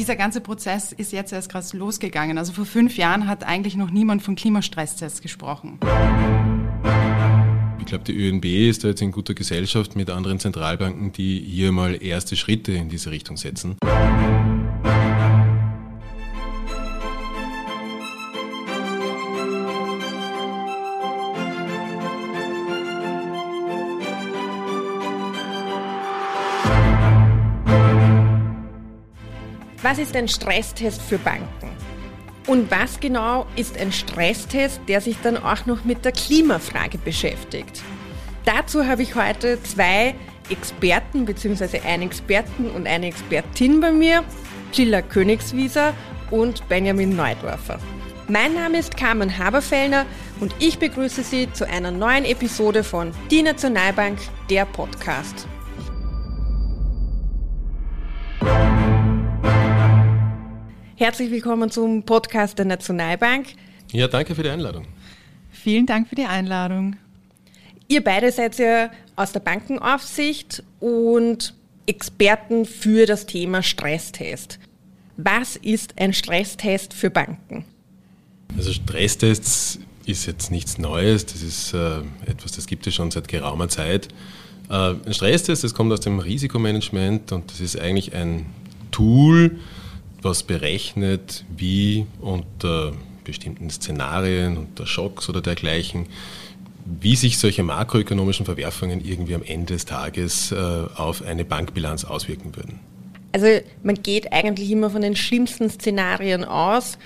dieser ganze Prozess ist jetzt erst gerade losgegangen. Also vor fünf Jahren hat eigentlich noch niemand von Klimastresstests gesprochen. Ich glaube, die ÖNB ist da jetzt in guter Gesellschaft mit anderen Zentralbanken, die hier mal erste Schritte in diese Richtung setzen. Was ist ein Stresstest für Banken? Und was genau ist ein Stresstest, der sich dann auch noch mit der Klimafrage beschäftigt? Dazu habe ich heute zwei Experten bzw. einen Experten und eine Expertin bei mir, Gilla Königswieser und Benjamin Neudorfer. Mein Name ist Carmen Haberfellner und ich begrüße Sie zu einer neuen Episode von Die Nationalbank, der Podcast. Herzlich willkommen zum Podcast der Nationalbank. Ja, danke für die Einladung. Vielen Dank für die Einladung. Ihr beide seid ja aus der Bankenaufsicht und Experten für das Thema Stresstest. Was ist ein Stresstest für Banken? Also Stresstests ist jetzt nichts Neues, das ist äh, etwas, das gibt es schon seit geraumer Zeit. Äh, ein Stresstest, das kommt aus dem Risikomanagement und das ist eigentlich ein Tool, was berechnet, wie unter bestimmten Szenarien, unter Schocks oder dergleichen, wie sich solche makroökonomischen Verwerfungen irgendwie am Ende des Tages äh, auf eine Bankbilanz auswirken würden. Also man geht eigentlich immer von den schlimmsten Szenarien aus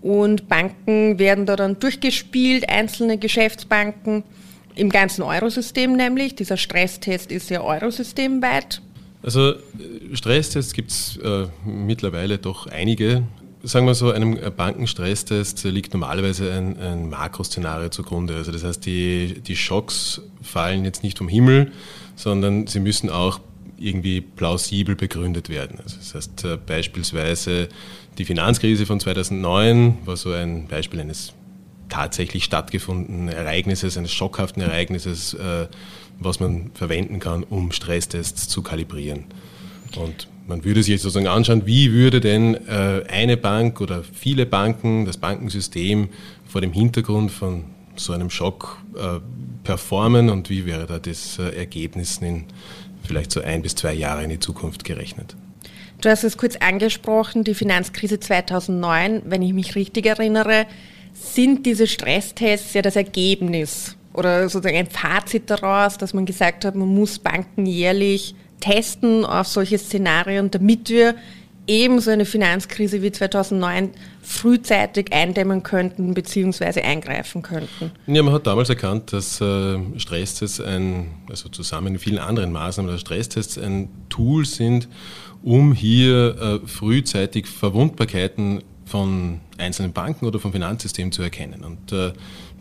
und Banken werden da dann durchgespielt, einzelne Geschäftsbanken im ganzen Eurosystem nämlich. Dieser Stresstest ist ja eurosystemweit also äh, Stresstests gibt es äh, mittlerweile doch einige. Sagen wir so, einem Bankenstresstest liegt normalerweise ein, ein Makroszenario zugrunde. Also das heißt, die, die Schocks fallen jetzt nicht vom Himmel, sondern sie müssen auch irgendwie plausibel begründet werden. Also das heißt äh, beispielsweise die Finanzkrise von 2009 war so ein Beispiel eines tatsächlich stattgefundenen Ereignisses, eines schockhaften Ereignisses, äh, was man verwenden kann, um Stresstests zu kalibrieren. Und man würde sich sozusagen anschauen, wie würde denn äh, eine Bank oder viele Banken, das Bankensystem vor dem Hintergrund von so einem Schock äh, performen und wie wäre da das äh, Ergebnis in vielleicht so ein bis zwei Jahre in die Zukunft gerechnet. Du hast es kurz angesprochen, die Finanzkrise 2009, wenn ich mich richtig erinnere, sind diese Stresstests ja das Ergebnis oder sozusagen ein Fazit daraus, dass man gesagt hat, man muss Banken jährlich testen auf solche Szenarien, damit wir eben so eine Finanzkrise wie 2009 frühzeitig eindämmen könnten bzw. eingreifen könnten. Ja, man hat damals erkannt, dass äh, Stresstests ein, also zusammen mit vielen anderen Maßnahmen, dass Stresstests ein Tool sind, um hier äh, frühzeitig Verwundbarkeiten von einzelnen Banken oder vom Finanzsystem zu erkennen. Und äh,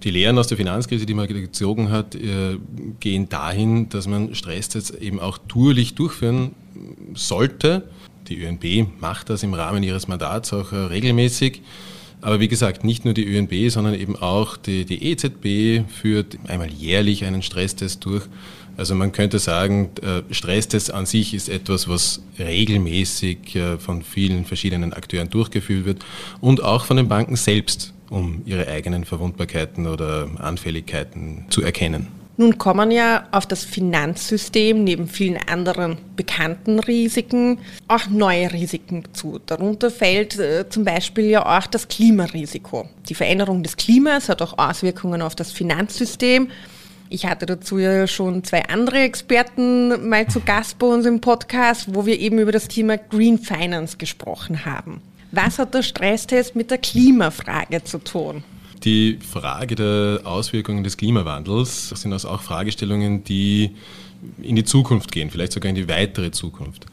die Lehren aus der Finanzkrise, die man gezogen hat, äh, gehen dahin, dass man Stresstests eben auch tourlich durchführen sollte. Die ÖNB macht das im Rahmen ihres Mandats auch äh, regelmäßig. Aber wie gesagt, nicht nur die ÖNB, sondern eben auch die, die EZB führt einmal jährlich einen Stresstest durch. Also man könnte sagen, äh, Stresstests an sich ist etwas, was regelmäßig von vielen verschiedenen Akteuren durchgeführt wird und auch von den Banken selbst um ihre eigenen Verwundbarkeiten oder Anfälligkeiten zu erkennen. Nun kommen ja auf das Finanzsystem neben vielen anderen bekannten Risiken auch neue Risiken zu. Darunter fällt äh, zum Beispiel ja auch das Klimarisiko. Die Veränderung des Klimas hat auch Auswirkungen auf das Finanzsystem. Ich hatte dazu ja schon zwei andere Experten mal zu Gast bei uns im Podcast, wo wir eben über das Thema Green Finance gesprochen haben. Was hat der Stresstest mit der Klimafrage zu tun? Die Frage der Auswirkungen des Klimawandels sind also auch Fragestellungen, die in die Zukunft gehen, vielleicht sogar in die weitere Zukunft.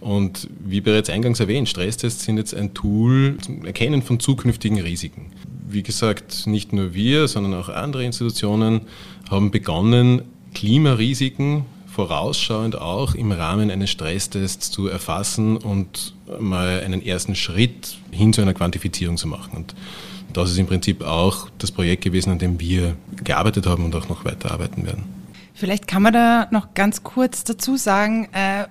Und wie bereits eingangs erwähnt, Stresstests sind jetzt ein Tool zum Erkennen von zukünftigen Risiken. Wie gesagt, nicht nur wir, sondern auch andere Institutionen haben begonnen, Klimarisiken vorausschauend auch im Rahmen eines Stresstests zu erfassen und mal einen ersten Schritt hin zu einer Quantifizierung zu machen. Und das ist im Prinzip auch das Projekt gewesen, an dem wir gearbeitet haben und auch noch weiterarbeiten werden. Vielleicht kann man da noch ganz kurz dazu sagen, äh,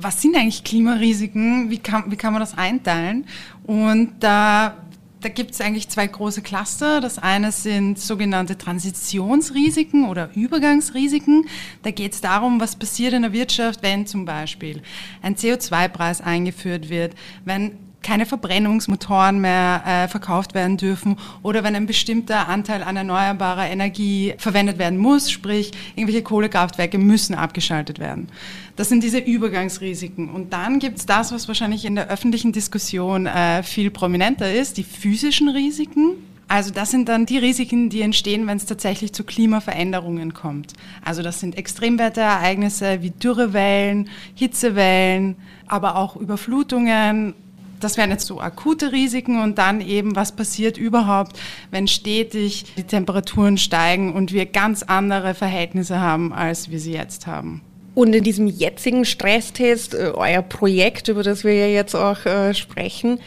was sind eigentlich Klimarisiken? Wie kann, wie kann man das einteilen? Und da da gibt es eigentlich zwei große Cluster. Das eine sind sogenannte Transitionsrisiken oder Übergangsrisiken. Da geht es darum, was passiert in der Wirtschaft, wenn zum Beispiel ein CO2-Preis eingeführt wird, wenn keine Verbrennungsmotoren mehr äh, verkauft werden dürfen oder wenn ein bestimmter Anteil an erneuerbarer Energie verwendet werden muss, sprich irgendwelche Kohlekraftwerke müssen abgeschaltet werden. Das sind diese Übergangsrisiken. Und dann gibt es das, was wahrscheinlich in der öffentlichen Diskussion äh, viel prominenter ist, die physischen Risiken. Also das sind dann die Risiken, die entstehen, wenn es tatsächlich zu Klimaveränderungen kommt. Also das sind Extremwetterereignisse wie Dürrewellen, Hitzewellen, aber auch Überflutungen das wären jetzt so akute Risiken und dann eben, was passiert überhaupt, wenn stetig die Temperaturen steigen und wir ganz andere Verhältnisse haben, als wir sie jetzt haben. Und in diesem jetzigen Stresstest, äh, euer Projekt, über das wir ja jetzt auch äh, sprechen,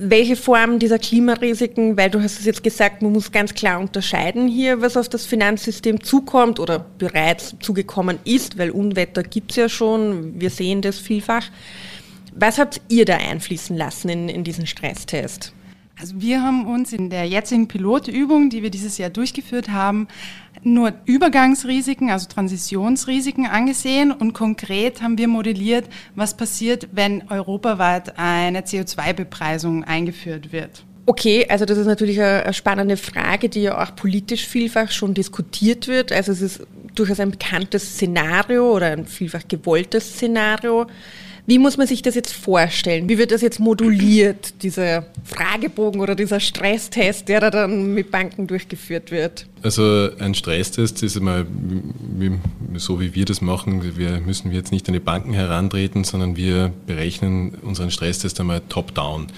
welche Form dieser Klimarisiken, weil du hast es jetzt gesagt, man muss ganz klar unterscheiden hier, was auf das Finanzsystem zukommt oder bereits zugekommen ist, weil Unwetter gibt es ja schon, wir sehen das vielfach. Was habt ihr da einfließen lassen in, in diesen Stresstest? Also wir haben uns in der jetzigen Pilotübung, die wir dieses Jahr durchgeführt haben, nur Übergangsrisiken, also Transitionsrisiken angesehen und konkret haben wir modelliert, was passiert, wenn europaweit eine CO2-Bepreisung eingeführt wird. Okay, also das ist natürlich eine spannende Frage, die ja auch politisch vielfach schon diskutiert wird. Also es ist durchaus ein bekanntes Szenario oder ein vielfach gewolltes Szenario. Wie muss man sich das jetzt vorstellen? Wie wird das jetzt moduliert, dieser Fragebogen oder dieser Stresstest, der da dann mit Banken durchgeführt wird? Also ein Stresstest ist immer so, wie wir das machen. Wir müssen jetzt nicht an die Banken herantreten, sondern wir berechnen unseren Stresstest einmal top-down.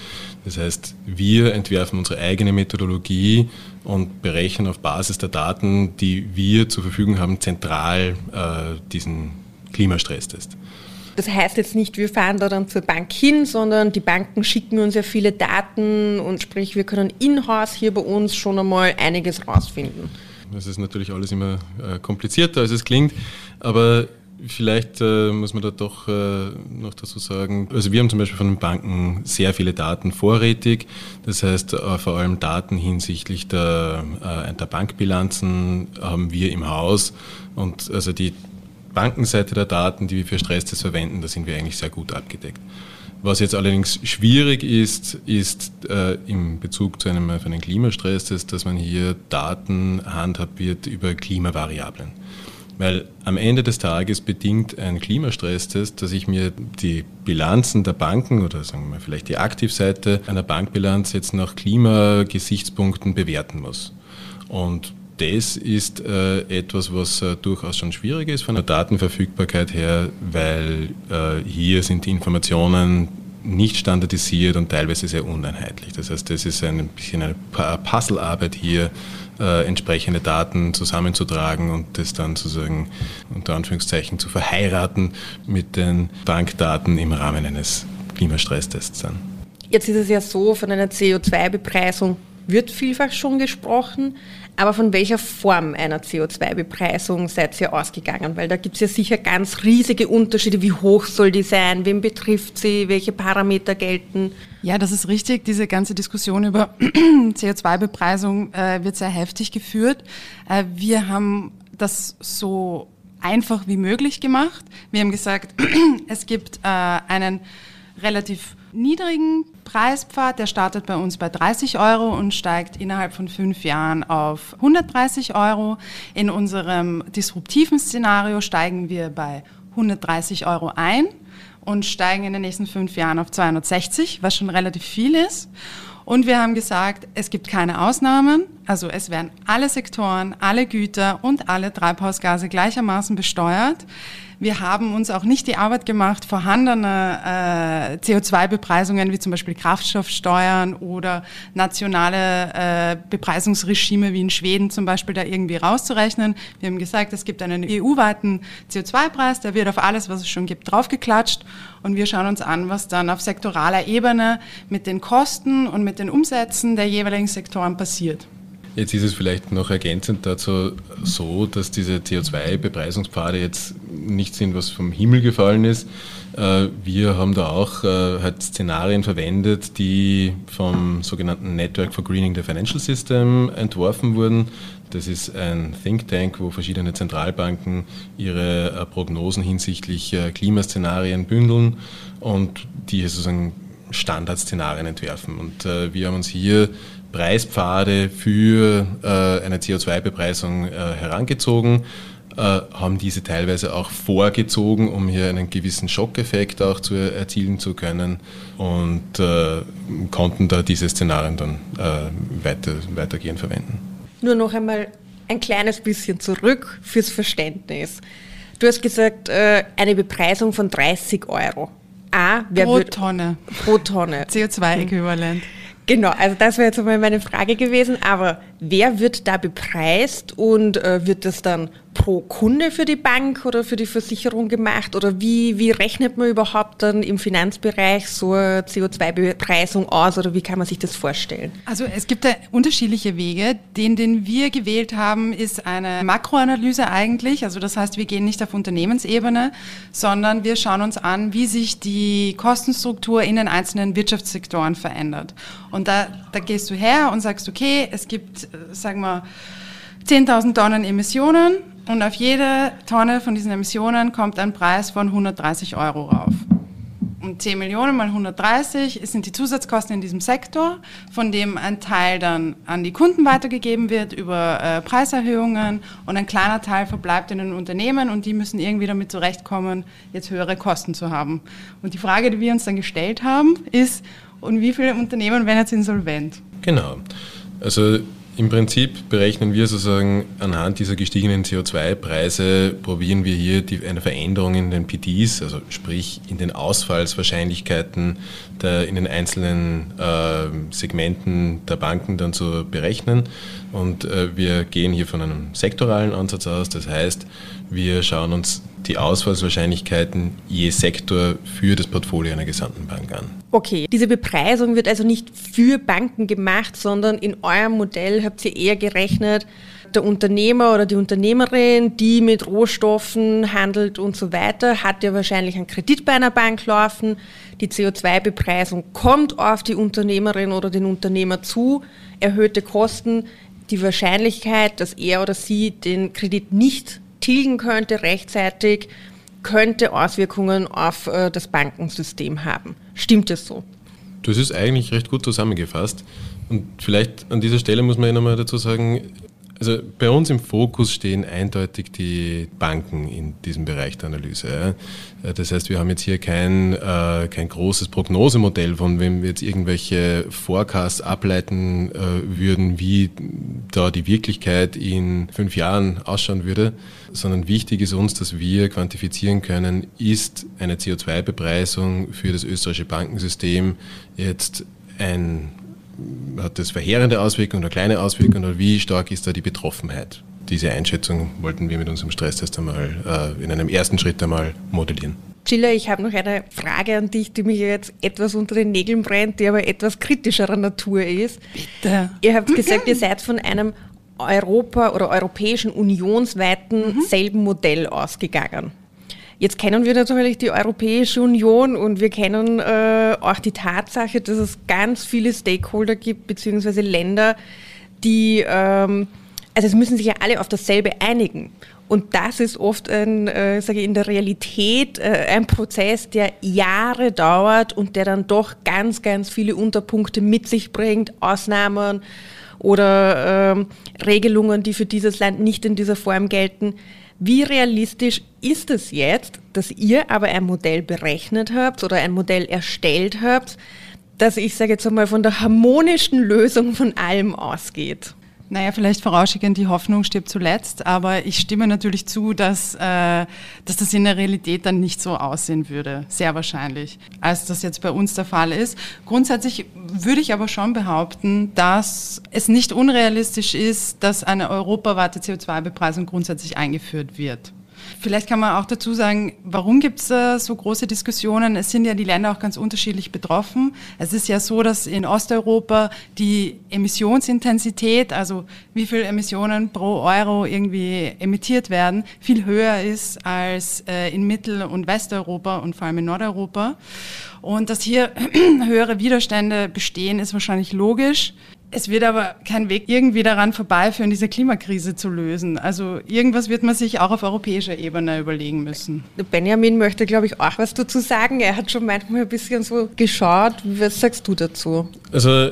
Das heißt, wir entwerfen unsere eigene Methodologie und berechnen auf Basis der Daten, die wir zur Verfügung haben, zentral äh, diesen Klimastresstest. Das heißt jetzt nicht, wir fahren da dann zur Bank hin, sondern die Banken schicken uns ja viele Daten und sprich, wir können in-house hier bei uns schon einmal einiges rausfinden. Das ist natürlich alles immer äh, komplizierter, als es klingt, aber vielleicht äh, muss man da doch äh, noch dazu sagen, also wir haben zum Beispiel von den Banken sehr viele Daten vorrätig, das heißt vor allem Daten hinsichtlich der, der Bankbilanzen haben wir im Haus und also die Bankenseite der Daten, die wir für Stresstests verwenden, da sind wir eigentlich sehr gut abgedeckt. Was jetzt allerdings schwierig ist, ist äh, im Bezug zu einem, für einen Klimastresstest, dass man hier Daten handhabt wird über Klimavariablen. Weil am Ende des Tages bedingt ein Klimastresstest, dass ich mir die Bilanzen der Banken oder sagen wir vielleicht die Aktivseite einer Bankbilanz jetzt nach Klimagesichtspunkten bewerten muss. Und das ist äh, etwas, was äh, durchaus schon schwierig ist von der Datenverfügbarkeit her, weil äh, hier sind die Informationen nicht standardisiert und teilweise sehr uneinheitlich. Das heißt, das ist ein bisschen eine Puzzlearbeit hier, äh, entsprechende Daten zusammenzutragen und das dann sozusagen unter Anführungszeichen zu verheiraten mit den Bankdaten im Rahmen eines Klimastresstests dann. Jetzt ist es ja so, von einer CO2-Bepreisung wird vielfach schon gesprochen. Aber von welcher Form einer CO2-Bepreisung seid ihr ausgegangen? Weil da gibt es ja sicher ganz riesige Unterschiede. Wie hoch soll die sein? Wem betrifft sie? Welche Parameter gelten? Ja, das ist richtig. Diese ganze Diskussion über CO2-Bepreisung äh, wird sehr heftig geführt. Äh, wir haben das so einfach wie möglich gemacht. Wir haben gesagt, es gibt äh, einen relativ niedrigen Preispfad, der startet bei uns bei 30 Euro und steigt innerhalb von fünf Jahren auf 130 Euro. In unserem disruptiven Szenario steigen wir bei 130 Euro ein und steigen in den nächsten fünf Jahren auf 260, was schon relativ viel ist. Und wir haben gesagt, es gibt keine Ausnahmen. Also es werden alle Sektoren, alle Güter und alle Treibhausgase gleichermaßen besteuert. Wir haben uns auch nicht die Arbeit gemacht, vorhandene äh, CO2-Bepreisungen wie zum Beispiel Kraftstoffsteuern oder nationale äh, Bepreisungsregime wie in Schweden zum Beispiel da irgendwie rauszurechnen. Wir haben gesagt, es gibt einen EU-weiten CO2-Preis, der wird auf alles, was es schon gibt, draufgeklatscht und wir schauen uns an, was dann auf sektoraler Ebene mit den Kosten und mit den Umsätzen der jeweiligen Sektoren passiert. Jetzt ist es vielleicht noch ergänzend dazu so, dass diese CO2-Bepreisungspfade jetzt nicht sind, was vom Himmel gefallen ist. Äh, wir haben da auch äh, halt Szenarien verwendet, die vom sogenannten Network for Greening the Financial System entworfen wurden. Das ist ein Think Tank, wo verschiedene Zentralbanken ihre äh, Prognosen hinsichtlich Klimaszenarien bündeln und die sozusagen Standardszenarien entwerfen. Und wir haben uns hier Preispfade für äh, eine CO2-Bepreisung äh, herangezogen, äh, haben diese teilweise auch vorgezogen, um hier einen gewissen Schockeffekt auch zu erzielen zu können und äh, konnten da diese Szenarien dann äh, weiter, weitergehend verwenden. Nur noch einmal ein kleines bisschen zurück fürs Verständnis. Du hast gesagt, äh, eine Bepreisung von 30 Euro. A, wer pro Tonne. Pro Tonne. CO2-Äquivalent. Genau, also das wäre jetzt einmal meine Frage gewesen. Aber wer wird da bepreist und äh, wird das dann pro Kunde für die Bank oder für die Versicherung gemacht? Oder wie, wie rechnet man überhaupt dann im Finanzbereich so eine CO2-Bepreisung aus oder wie kann man sich das vorstellen? Also es gibt da unterschiedliche Wege. Den, den wir gewählt haben, ist eine Makroanalyse eigentlich. Also das heißt, wir gehen nicht auf Unternehmensebene, sondern wir schauen uns an, wie sich die Kostenstruktur in den einzelnen Wirtschaftssektoren verändert. Und da, da gehst du her und sagst, okay, es gibt, sagen wir, 10.000 Tonnen Emissionen und auf jede Tonne von diesen Emissionen kommt ein Preis von 130 Euro rauf. Und 10 Millionen mal 130 sind die Zusatzkosten in diesem Sektor, von dem ein Teil dann an die Kunden weitergegeben wird über äh, Preiserhöhungen und ein kleiner Teil verbleibt in den Unternehmen und die müssen irgendwie damit zurechtkommen, jetzt höhere Kosten zu haben. Und die Frage, die wir uns dann gestellt haben, ist, und wie viele Unternehmen werden jetzt insolvent? Genau. Also im Prinzip berechnen wir sozusagen anhand dieser gestiegenen CO2-Preise, probieren wir hier die, eine Veränderung in den PDs, also sprich in den Ausfallswahrscheinlichkeiten der, in den einzelnen äh, Segmenten der Banken dann zu berechnen. Und äh, wir gehen hier von einem sektoralen Ansatz aus, das heißt, wir schauen uns die Ausfallswahrscheinlichkeiten je Sektor für das Portfolio einer gesamten Bank an. Okay, diese Bepreisung wird also nicht für Banken gemacht, sondern in eurem Modell habt ihr eher gerechnet, der Unternehmer oder die Unternehmerin, die mit Rohstoffen handelt und so weiter, hat ja wahrscheinlich einen Kredit bei einer Bank laufen. Die CO2-Bepreisung kommt auf die Unternehmerin oder den Unternehmer zu, erhöhte Kosten. Die Wahrscheinlichkeit, dass er oder sie den Kredit nicht tilgen könnte rechtzeitig, könnte Auswirkungen auf äh, das Bankensystem haben. Stimmt es so? Das ist eigentlich recht gut zusammengefasst. Und vielleicht an dieser Stelle muss man ja nochmal dazu sagen, also bei uns im Fokus stehen eindeutig die Banken in diesem Bereich der Analyse. Äh, das heißt, wir haben jetzt hier kein, äh, kein großes Prognosemodell, von wem wir jetzt irgendwelche Forecasts ableiten würden, wie da die Wirklichkeit in fünf Jahren ausschauen würde, sondern wichtig ist uns, dass wir quantifizieren können, ist eine CO2-Bepreisung für das österreichische Bankensystem jetzt ein hat das verheerende Auswirkungen oder kleine Auswirkungen oder wie stark ist da die Betroffenheit? Diese Einschätzung wollten wir mit unserem Stresstest einmal äh, in einem ersten Schritt einmal modellieren. Gilla, ich habe noch eine Frage an dich, die mir jetzt etwas unter den Nägeln brennt, die aber etwas kritischerer Natur ist. Bitte. Ihr habt gesagt, ihr seid von einem Europa- oder europäischen unionsweiten mhm. selben Modell ausgegangen. Jetzt kennen wir natürlich die Europäische Union und wir kennen äh, auch die Tatsache, dass es ganz viele Stakeholder gibt, beziehungsweise Länder, die, ähm, also es müssen sich ja alle auf dasselbe einigen. Und das ist oft ein, äh, sage ich, in der Realität äh, ein Prozess, der Jahre dauert und der dann doch ganz, ganz viele Unterpunkte mit sich bringt, Ausnahmen oder ähm, Regelungen, die für dieses Land nicht in dieser Form gelten. Wie realistisch ist es jetzt, dass ihr aber ein Modell berechnet habt oder ein Modell erstellt habt, das ich sage jetzt einmal von der harmonischen Lösung von allem ausgeht? Naja, vielleicht vorausschickend, die Hoffnung stirbt zuletzt, aber ich stimme natürlich zu, dass, äh, dass das in der Realität dann nicht so aussehen würde, sehr wahrscheinlich, als das jetzt bei uns der Fall ist. Grundsätzlich würde ich aber schon behaupten, dass es nicht unrealistisch ist, dass eine europaweite CO2-Bepreisung grundsätzlich eingeführt wird. Vielleicht kann man auch dazu sagen, warum gibt es so große Diskussionen? Es sind ja die Länder auch ganz unterschiedlich betroffen. Es ist ja so, dass in Osteuropa die Emissionsintensität, also wie viel Emissionen pro Euro irgendwie emittiert werden, viel höher ist als äh, in Mittel- und Westeuropa und vor allem in Nordeuropa. Und dass hier höhere Widerstände bestehen, ist wahrscheinlich logisch. Es wird aber kein Weg irgendwie daran vorbeiführen, diese Klimakrise zu lösen. Also irgendwas wird man sich auch auf europäischer Ebene überlegen müssen. Benjamin möchte, glaube ich, auch was dazu sagen. Er hat schon manchmal ein bisschen so geschaut. Was sagst du dazu? Also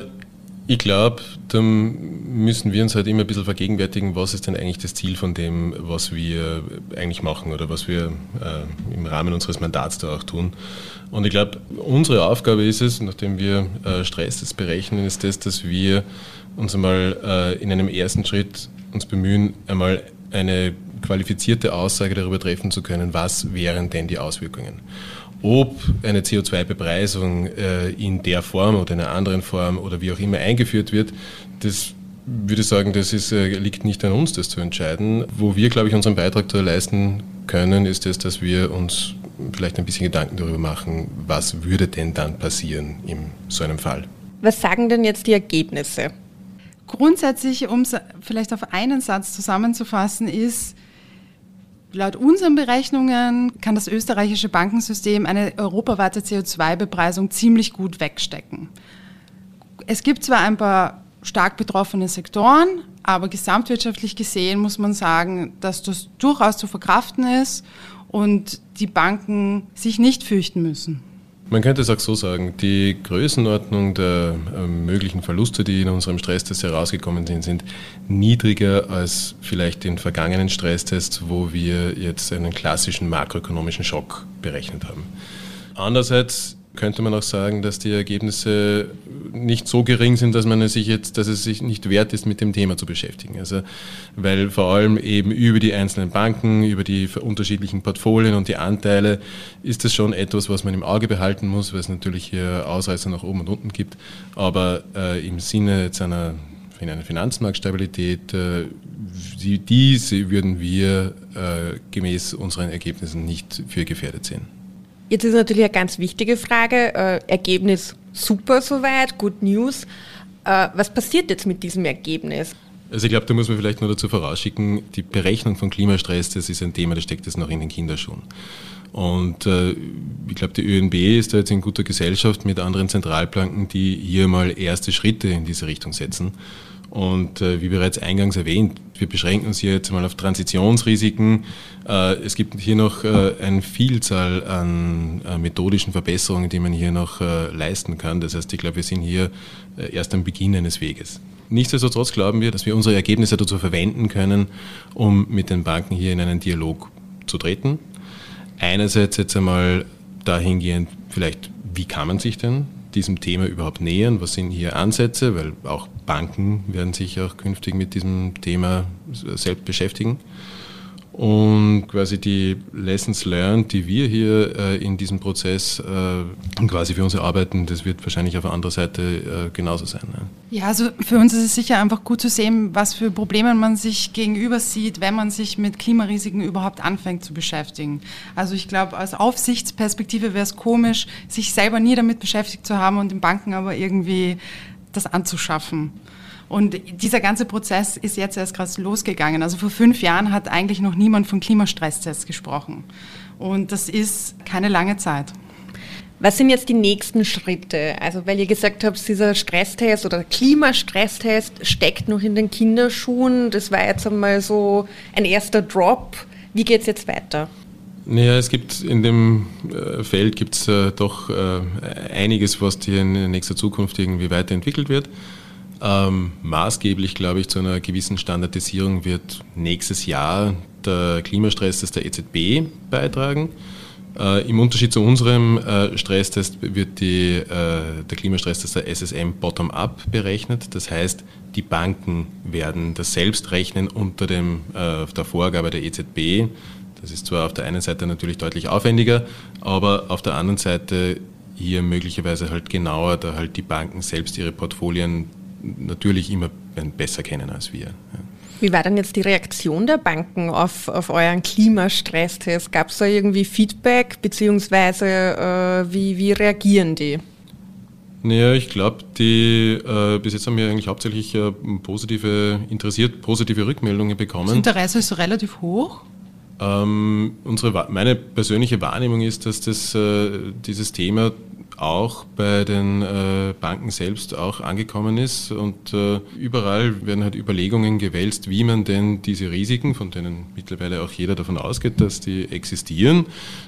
ich glaube, da müssen wir uns halt immer ein bisschen vergegenwärtigen, was ist denn eigentlich das Ziel von dem, was wir eigentlich machen oder was wir äh, im Rahmen unseres Mandats da auch tun. Und ich glaube, unsere Aufgabe ist es, nachdem wir äh, Stresstests berechnen, ist das, dass wir uns einmal äh, in einem ersten Schritt uns bemühen, einmal eine qualifizierte Aussage darüber treffen zu können, was wären denn die Auswirkungen. Ob eine CO2-Bepreisung äh, in der Form oder in einer anderen Form oder wie auch immer eingeführt wird, das würde ich sagen, das ist, äh, liegt nicht an uns, das zu entscheiden. Wo wir, glaube ich, unseren Beitrag da leisten können, ist das, dass wir uns vielleicht ein bisschen Gedanken darüber machen, was würde denn dann passieren in so einem Fall. Was sagen denn jetzt die Ergebnisse? Grundsätzlich, um es vielleicht auf einen Satz zusammenzufassen, ist, laut unseren Berechnungen kann das österreichische Bankensystem eine europaweite CO2-Bepreisung ziemlich gut wegstecken. Es gibt zwar ein paar stark betroffene Sektoren, aber gesamtwirtschaftlich gesehen muss man sagen, dass das durchaus zu verkraften ist und die Banken sich nicht fürchten müssen. Man könnte es auch so sagen, die Größenordnung der äh, möglichen Verluste, die in unserem Stresstest herausgekommen sind, sind niedriger als vielleicht in vergangenen Stresstests, wo wir jetzt einen klassischen makroökonomischen Schock berechnet haben. Andererseits könnte man auch sagen, dass die Ergebnisse nicht so gering sind, dass man sich jetzt, dass es sich nicht wert ist, mit dem Thema zu beschäftigen. Also, weil vor allem eben über die einzelnen Banken, über die unterschiedlichen Portfolien und die Anteile ist das schon etwas, was man im Auge behalten muss, weil es natürlich hier Ausreißer nach oben und unten gibt. Aber äh, im Sinne jetzt einer, in einer Finanzmarktstabilität, äh, die, diese würden wir äh, gemäß unseren Ergebnissen nicht für gefährdet sehen. Jetzt ist natürlich eine ganz wichtige Frage. Äh, Ergebnis super soweit, Good News. Äh, was passiert jetzt mit diesem Ergebnis? Also ich glaube, da muss man vielleicht nur dazu vorausschicken, die Berechnung von Klimastress, das ist ein Thema, das steckt jetzt noch in den Kinderschuhen. Und äh, ich glaube, die ÖNB ist da jetzt in guter Gesellschaft mit anderen Zentralbanken, die hier mal erste Schritte in diese Richtung setzen. Und äh, wie bereits eingangs erwähnt, wir beschränken uns hier jetzt mal auf Transitionsrisiken. Äh, es gibt hier noch äh, eine Vielzahl an äh, methodischen Verbesserungen, die man hier noch äh, leisten kann. Das heißt, ich glaube, wir sind hier äh, erst am Beginn eines Weges. Nichtsdestotrotz glauben wir, dass wir unsere Ergebnisse dazu verwenden können, um mit den Banken hier in einen Dialog zu treten. Einerseits jetzt einmal dahingehend vielleicht, wie kann man sich denn diesem Thema überhaupt nähern? Was sind hier Ansätze? Weil auch Banken werden sich auch künftig mit diesem Thema selbst beschäftigen. Und quasi die Lessons learned, die wir hier äh, in diesem Prozess äh, quasi für uns erarbeiten, das wird wahrscheinlich auf der anderen Seite äh, genauso sein. Ne? Ja, also für uns ist es sicher einfach gut zu sehen, was für Probleme man sich gegenüber sieht, wenn man sich mit Klimarisiken überhaupt anfängt zu beschäftigen. Also ich glaube, aus Aufsichtsperspektive wäre es komisch, sich selber nie damit beschäftigt zu haben und den Banken aber irgendwie das anzuschaffen. Und dieser ganze Prozess ist jetzt erst gerade losgegangen. Also vor fünf Jahren hat eigentlich noch niemand von Klimastresstests gesprochen. Und das ist keine lange Zeit. Was sind jetzt die nächsten Schritte? Also, weil ihr gesagt habt, dieser Stresstest oder Klimastresstest steckt noch in den Kinderschuhen. Das war jetzt einmal so ein erster Drop. Wie geht es jetzt weiter? Naja, es gibt in dem äh, Feld gibt es äh, doch äh, einiges, was hier in nächster Zukunft irgendwie weiterentwickelt wird. Ähm, maßgeblich, glaube ich, zu einer gewissen Standardisierung wird nächstes Jahr der Klimastress der EZB beitragen. Äh, Im Unterschied zu unserem äh, Stresstest wird die, äh, der Klimastress der SSM bottom-up berechnet. Das heißt, die Banken werden das selbst rechnen unter dem, äh, der Vorgabe der EZB. Das ist zwar auf der einen Seite natürlich deutlich aufwendiger, aber auf der anderen Seite hier möglicherweise halt genauer, da halt die Banken selbst ihre Portfolien natürlich immer besser kennen als wir. Ja. Wie war denn jetzt die Reaktion der Banken auf, auf euren Klimastresstest? Gab es da irgendwie Feedback, beziehungsweise äh, wie, wie reagieren die? Naja, ich glaube, die äh, bis jetzt haben wir eigentlich hauptsächlich äh, positive, interessiert positive Rückmeldungen bekommen. Das Interesse ist relativ hoch. Ähm, unsere, meine persönliche Wahrnehmung ist, dass das, äh, dieses Thema auch bei den äh, Banken selbst auch angekommen ist und äh, überall werden halt Überlegungen gewälzt, wie man denn diese Risiken, von denen mittlerweile auch jeder davon ausgeht, dass die existieren,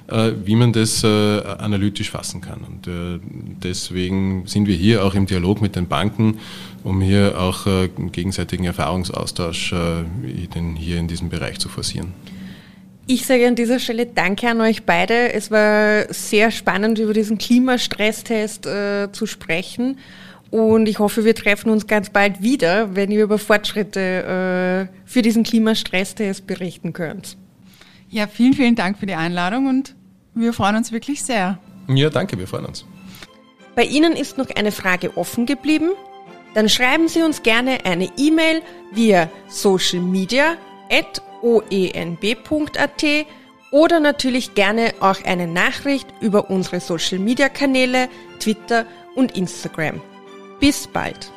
äh, wie man das äh, analytisch fassen kann. Und äh, deswegen sind wir hier auch im Dialog mit den Banken, um hier auch äh, gegenseitigen Erfahrungsaustausch hier in diesem Bereich zu forcieren. Ich sage an dieser Stelle Danke an euch beide. Es war sehr spannend, über diesen Klimastresstest äh, zu sprechen. Und ich hoffe, wir treffen uns ganz bald wieder, wenn ihr über Fortschritte äh, für diesen Klimastresstest berichten könnt. Ja, vielen, vielen Dank für die Einladung und wir freuen uns wirklich sehr. Ja, danke, wir freuen uns. Bei Ihnen ist noch eine Frage offen geblieben? Dann schreiben Sie uns gerne eine E-Mail via Social Media at oenb.at oder natürlich gerne auch eine Nachricht über unsere Social Media Kanäle, Twitter und Instagram. Bis bald!